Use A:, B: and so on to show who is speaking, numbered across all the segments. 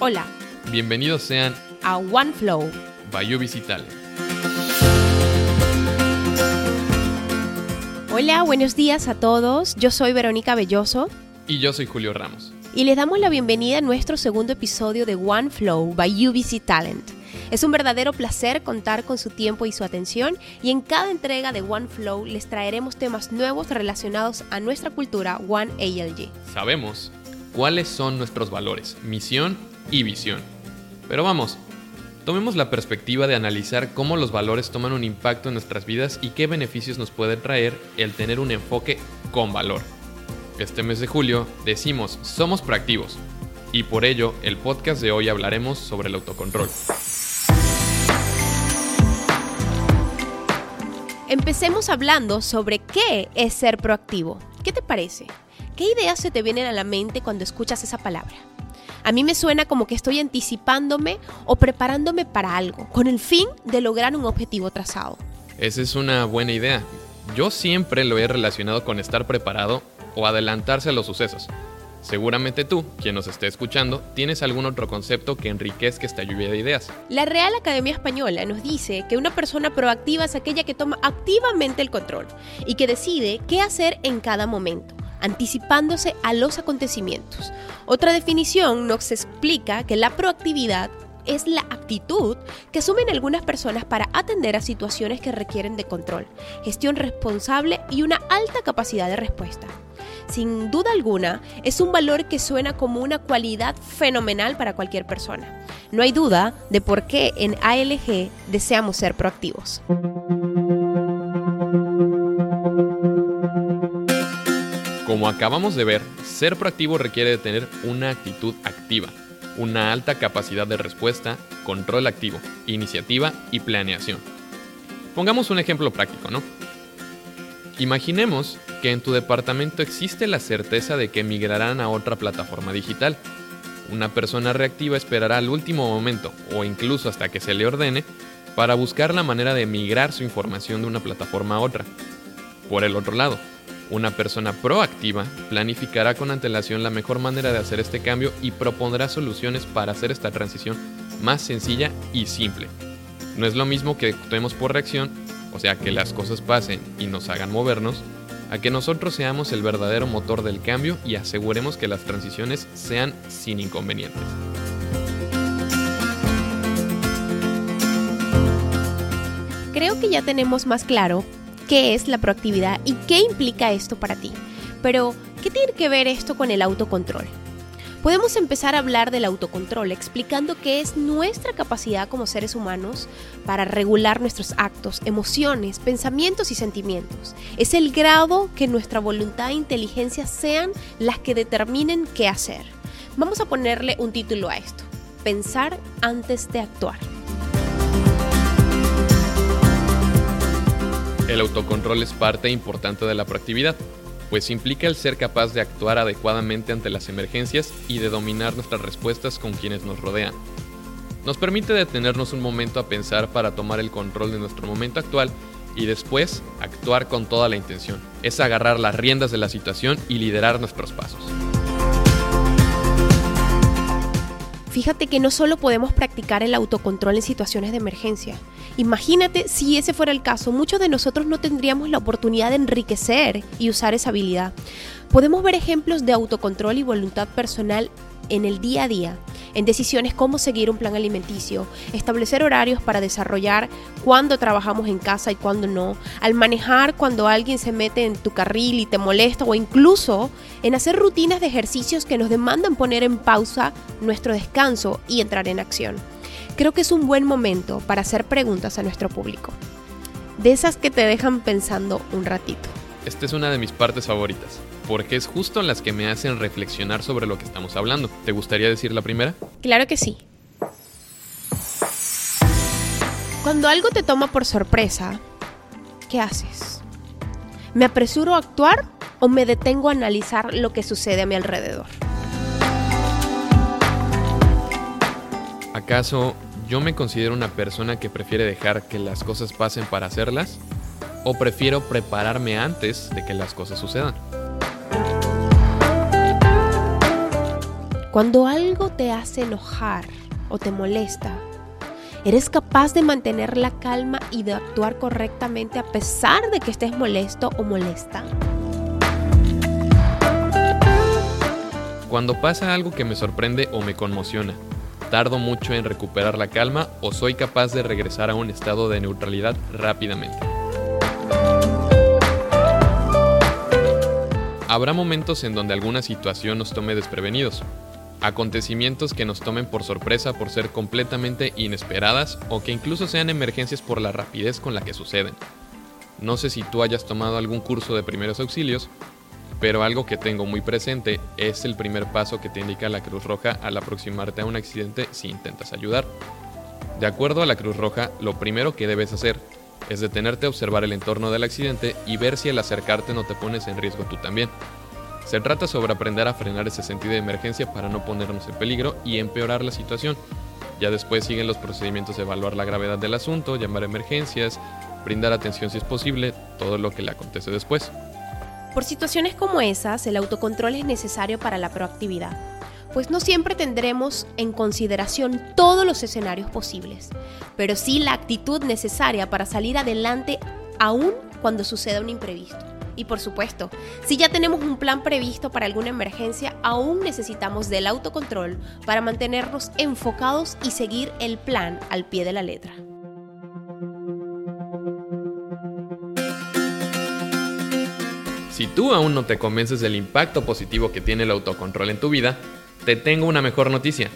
A: Hola.
B: Bienvenidos sean
A: a OneFlow
B: by UBC Talent.
A: Hola, buenos días a todos. Yo soy Verónica Belloso.
B: Y yo soy Julio Ramos.
A: Y les damos la bienvenida a nuestro segundo episodio de OneFlow by UBC Talent. Es un verdadero placer contar con su tiempo y su atención y en cada entrega de OneFlow les traeremos temas nuevos relacionados a nuestra cultura One ALG.
B: Sabemos cuáles son nuestros valores, misión y visión. Pero vamos, tomemos la perspectiva de analizar cómo los valores toman un impacto en nuestras vidas y qué beneficios nos puede traer el tener un enfoque con valor. Este mes de julio decimos somos proactivos y por ello el podcast de hoy hablaremos sobre el autocontrol.
A: Empecemos hablando sobre qué es ser proactivo. ¿Qué te parece? ¿Qué ideas se te vienen a la mente cuando escuchas esa palabra? A mí me suena como que estoy anticipándome o preparándome para algo, con el fin de lograr un objetivo trazado.
B: Esa es una buena idea. Yo siempre lo he relacionado con estar preparado o adelantarse a los sucesos. Seguramente tú, quien nos esté escuchando, tienes algún otro concepto que enriquezca esta lluvia de ideas.
A: La Real Academia Española nos dice que una persona proactiva es aquella que toma activamente el control y que decide qué hacer en cada momento anticipándose a los acontecimientos. Otra definición nos explica que la proactividad es la actitud que asumen algunas personas para atender a situaciones que requieren de control, gestión responsable y una alta capacidad de respuesta. Sin duda alguna, es un valor que suena como una cualidad fenomenal para cualquier persona. No hay duda de por qué en ALG deseamos ser proactivos.
B: Como acabamos de ver, ser proactivo requiere de tener una actitud activa, una alta capacidad de respuesta, control activo, iniciativa y planeación. Pongamos un ejemplo práctico, ¿no? Imaginemos que en tu departamento existe la certeza de que migrarán a otra plataforma digital. Una persona reactiva esperará al último momento o incluso hasta que se le ordene para buscar la manera de migrar su información de una plataforma a otra. Por el otro lado, una persona proactiva planificará con antelación la mejor manera de hacer este cambio y propondrá soluciones para hacer esta transición más sencilla y simple. No es lo mismo que actuemos por reacción, o sea, que las cosas pasen y nos hagan movernos, a que nosotros seamos el verdadero motor del cambio y aseguremos que las transiciones sean sin inconvenientes.
A: Creo que ya tenemos más claro qué es la proactividad y qué implica esto para ti. Pero, ¿qué tiene que ver esto con el autocontrol? Podemos empezar a hablar del autocontrol explicando qué es nuestra capacidad como seres humanos para regular nuestros actos, emociones, pensamientos y sentimientos. Es el grado que nuestra voluntad e inteligencia sean las que determinen qué hacer. Vamos a ponerle un título a esto. Pensar antes de actuar.
B: El autocontrol es parte importante de la proactividad, pues implica el ser capaz de actuar adecuadamente ante las emergencias y de dominar nuestras respuestas con quienes nos rodean. Nos permite detenernos un momento a pensar para tomar el control de nuestro momento actual y después actuar con toda la intención. Es agarrar las riendas de la situación y liderar nuestros pasos.
A: Fíjate que no solo podemos practicar el autocontrol en situaciones de emergencia. Imagínate si ese fuera el caso, muchos de nosotros no tendríamos la oportunidad de enriquecer y usar esa habilidad. Podemos ver ejemplos de autocontrol y voluntad personal en el día a día, en decisiones como seguir un plan alimenticio, establecer horarios para desarrollar cuándo trabajamos en casa y cuándo no, al manejar cuando alguien se mete en tu carril y te molesta o incluso en hacer rutinas de ejercicios que nos demandan poner en pausa nuestro descanso y entrar en acción. Creo que es un buen momento para hacer preguntas a nuestro público, de esas que te dejan pensando un ratito.
B: Esta es una de mis partes favoritas porque es justo las que me hacen reflexionar sobre lo que estamos hablando. ¿Te gustaría decir la primera?
A: Claro que sí. Cuando algo te toma por sorpresa, ¿qué haces? ¿Me apresuro a actuar o me detengo a analizar lo que sucede a mi alrededor?
B: ¿Acaso yo me considero una persona que prefiere dejar que las cosas pasen para hacerlas? ¿O prefiero prepararme antes de que las cosas sucedan?
A: Cuando algo te hace enojar o te molesta, ¿eres capaz de mantener la calma y de actuar correctamente a pesar de que estés molesto o molesta?
B: Cuando pasa algo que me sorprende o me conmociona, tardo mucho en recuperar la calma o soy capaz de regresar a un estado de neutralidad rápidamente. Habrá momentos en donde alguna situación nos tome desprevenidos, acontecimientos que nos tomen por sorpresa por ser completamente inesperadas o que incluso sean emergencias por la rapidez con la que suceden. No sé si tú hayas tomado algún curso de primeros auxilios, pero algo que tengo muy presente es el primer paso que te indica la Cruz Roja al aproximarte a un accidente si intentas ayudar. De acuerdo a la Cruz Roja, lo primero que debes hacer es detenerte a observar el entorno del accidente y ver si al acercarte no te pones en riesgo tú también. Se trata sobre aprender a frenar ese sentido de emergencia para no ponernos en peligro y empeorar la situación. Ya después siguen los procedimientos de evaluar la gravedad del asunto, llamar a emergencias, brindar atención si es posible, todo lo que le acontece después.
A: Por situaciones como esas, el autocontrol es necesario para la proactividad, pues no siempre tendremos en consideración todos los escenarios posibles, pero sí la actitud necesaria para salir adelante aún cuando suceda un imprevisto. Y por supuesto, si ya tenemos un plan previsto para alguna emergencia, aún necesitamos del autocontrol para mantenernos enfocados y seguir el plan al pie de la letra.
B: Si tú aún no te convences del impacto positivo que tiene el autocontrol en tu vida, te tengo una mejor noticia.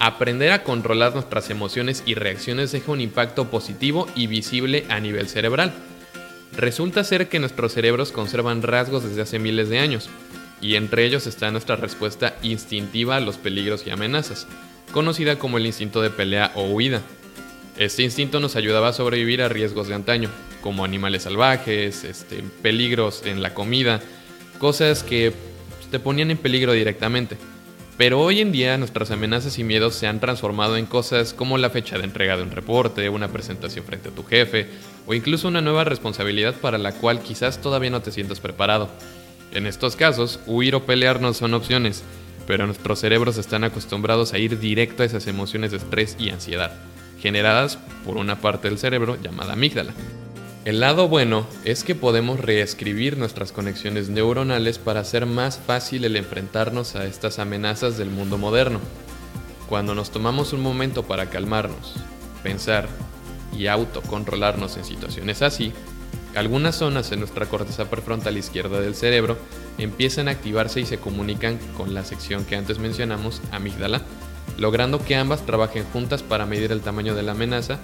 B: Aprender a controlar nuestras emociones y reacciones deja un impacto positivo y visible a nivel cerebral. Resulta ser que nuestros cerebros conservan rasgos desde hace miles de años, y entre ellos está nuestra respuesta instintiva a los peligros y amenazas, conocida como el instinto de pelea o huida. Este instinto nos ayudaba a sobrevivir a riesgos de antaño, como animales salvajes, este, peligros en la comida, cosas que te ponían en peligro directamente. Pero hoy en día nuestras amenazas y miedos se han transformado en cosas como la fecha de entrega de un reporte, una presentación frente a tu jefe o incluso una nueva responsabilidad para la cual quizás todavía no te sientas preparado. En estos casos, huir o pelear no son opciones, pero nuestros cerebros están acostumbrados a ir directo a esas emociones de estrés y ansiedad, generadas por una parte del cerebro llamada amígdala. El lado bueno es que podemos reescribir nuestras conexiones neuronales para hacer más fácil el enfrentarnos a estas amenazas del mundo moderno. Cuando nos tomamos un momento para calmarnos, pensar y autocontrolarnos en situaciones así, algunas zonas en nuestra corteza prefrontal izquierda del cerebro empiezan a activarse y se comunican con la sección que antes mencionamos, amígdala, logrando que ambas trabajen juntas para medir el tamaño de la amenaza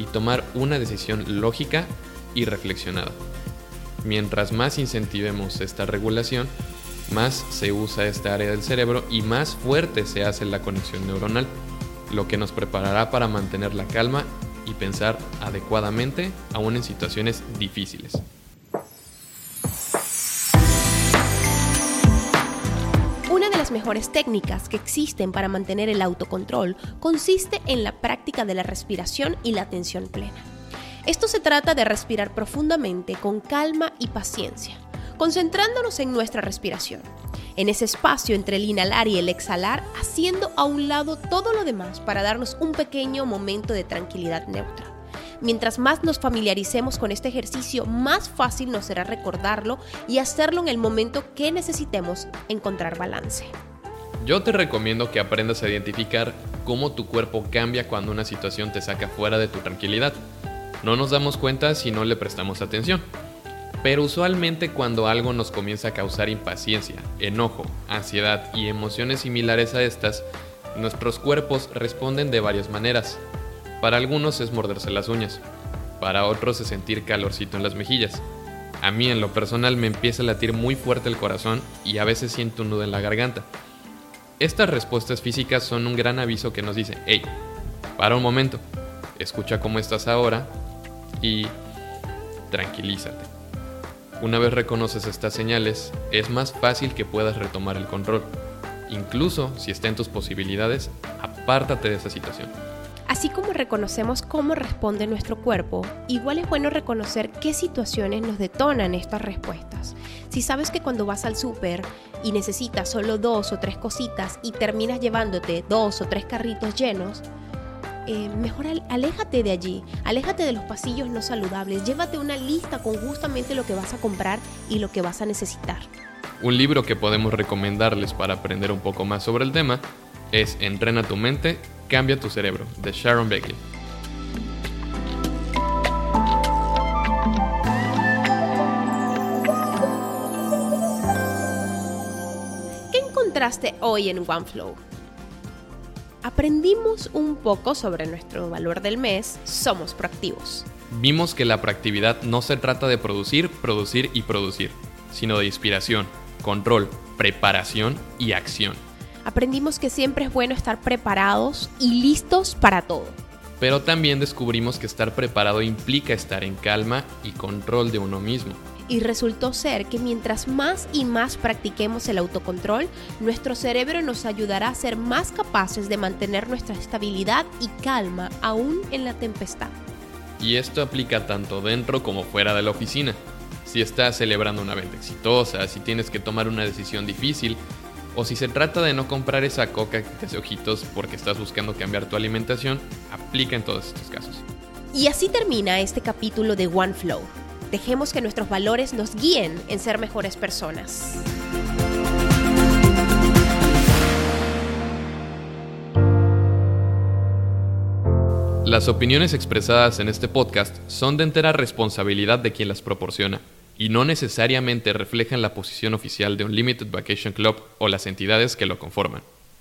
B: y tomar una decisión lógica y reflexionado. Mientras más incentivemos esta regulación, más se usa esta área del cerebro y más fuerte se hace la conexión neuronal, lo que nos preparará para mantener la calma y pensar adecuadamente aún en situaciones difíciles.
A: Una de las mejores técnicas que existen para mantener el autocontrol consiste en la práctica de la respiración y la atención plena. Esto se trata de respirar profundamente, con calma y paciencia, concentrándonos en nuestra respiración, en ese espacio entre el inhalar y el exhalar, haciendo a un lado todo lo demás para darnos un pequeño momento de tranquilidad neutra. Mientras más nos familiaricemos con este ejercicio, más fácil nos será recordarlo y hacerlo en el momento que necesitemos encontrar balance.
B: Yo te recomiendo que aprendas a identificar cómo tu cuerpo cambia cuando una situación te saca fuera de tu tranquilidad. No nos damos cuenta si no le prestamos atención. Pero usualmente cuando algo nos comienza a causar impaciencia, enojo, ansiedad y emociones similares a estas, nuestros cuerpos responden de varias maneras. Para algunos es morderse las uñas, para otros es sentir calorcito en las mejillas. A mí en lo personal me empieza a latir muy fuerte el corazón y a veces siento un nudo en la garganta. Estas respuestas físicas son un gran aviso que nos dice, hey, para un momento, escucha cómo estás ahora y tranquilízate. Una vez reconoces estas señales, es más fácil que puedas retomar el control. Incluso si está en tus posibilidades, apártate de esa situación.
A: Así como reconocemos cómo responde nuestro cuerpo, igual es bueno reconocer qué situaciones nos detonan estas respuestas. Si sabes que cuando vas al súper y necesitas solo dos o tres cositas y terminas llevándote dos o tres carritos llenos, eh, mejor aléjate de allí, aléjate de los pasillos no saludables, llévate una lista con justamente lo que vas a comprar y lo que vas a necesitar.
B: Un libro que podemos recomendarles para aprender un poco más sobre el tema es Entrena tu mente, cambia tu cerebro, de Sharon Beckley.
A: ¿Qué encontraste hoy en OneFlow? Aprendimos un poco sobre nuestro valor del mes, somos proactivos.
B: Vimos que la proactividad no se trata de producir, producir y producir, sino de inspiración, control, preparación y acción.
A: Aprendimos que siempre es bueno estar preparados y listos para todo.
B: Pero también descubrimos que estar preparado implica estar en calma y control de uno mismo.
A: Y resultó ser que mientras más y más practiquemos el autocontrol, nuestro cerebro nos ayudará a ser más capaces de mantener nuestra estabilidad y calma aún en la tempestad.
B: Y esto aplica tanto dentro como fuera de la oficina si estás celebrando una venta exitosa, si tienes que tomar una decisión difícil, o si se trata de no comprar esa coca que te hace ojitos porque estás buscando cambiar tu alimentación, aplica en todos estos casos.
A: Y así termina este capítulo de One Flow. Dejemos que nuestros valores nos guíen en ser mejores personas.
B: Las opiniones expresadas en este podcast son de entera responsabilidad de quien las proporciona y no necesariamente reflejan la posición oficial de un Limited Vacation Club o las entidades que lo conforman.